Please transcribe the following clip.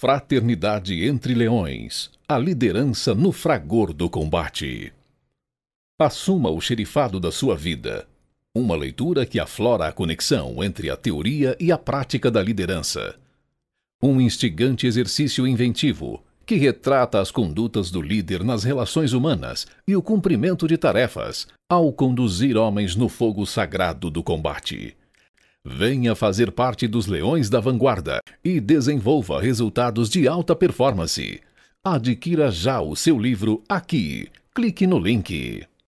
Fraternidade entre Leões A liderança no fragor do combate. Assuma o xerifado da sua vida. Uma leitura que aflora a conexão entre a teoria e a prática da liderança. Um instigante exercício inventivo que retrata as condutas do líder nas relações humanas e o cumprimento de tarefas ao conduzir homens no fogo sagrado do combate. Venha fazer parte dos Leões da Vanguarda e desenvolva resultados de alta performance. Adquira já o seu livro aqui. Clique no link.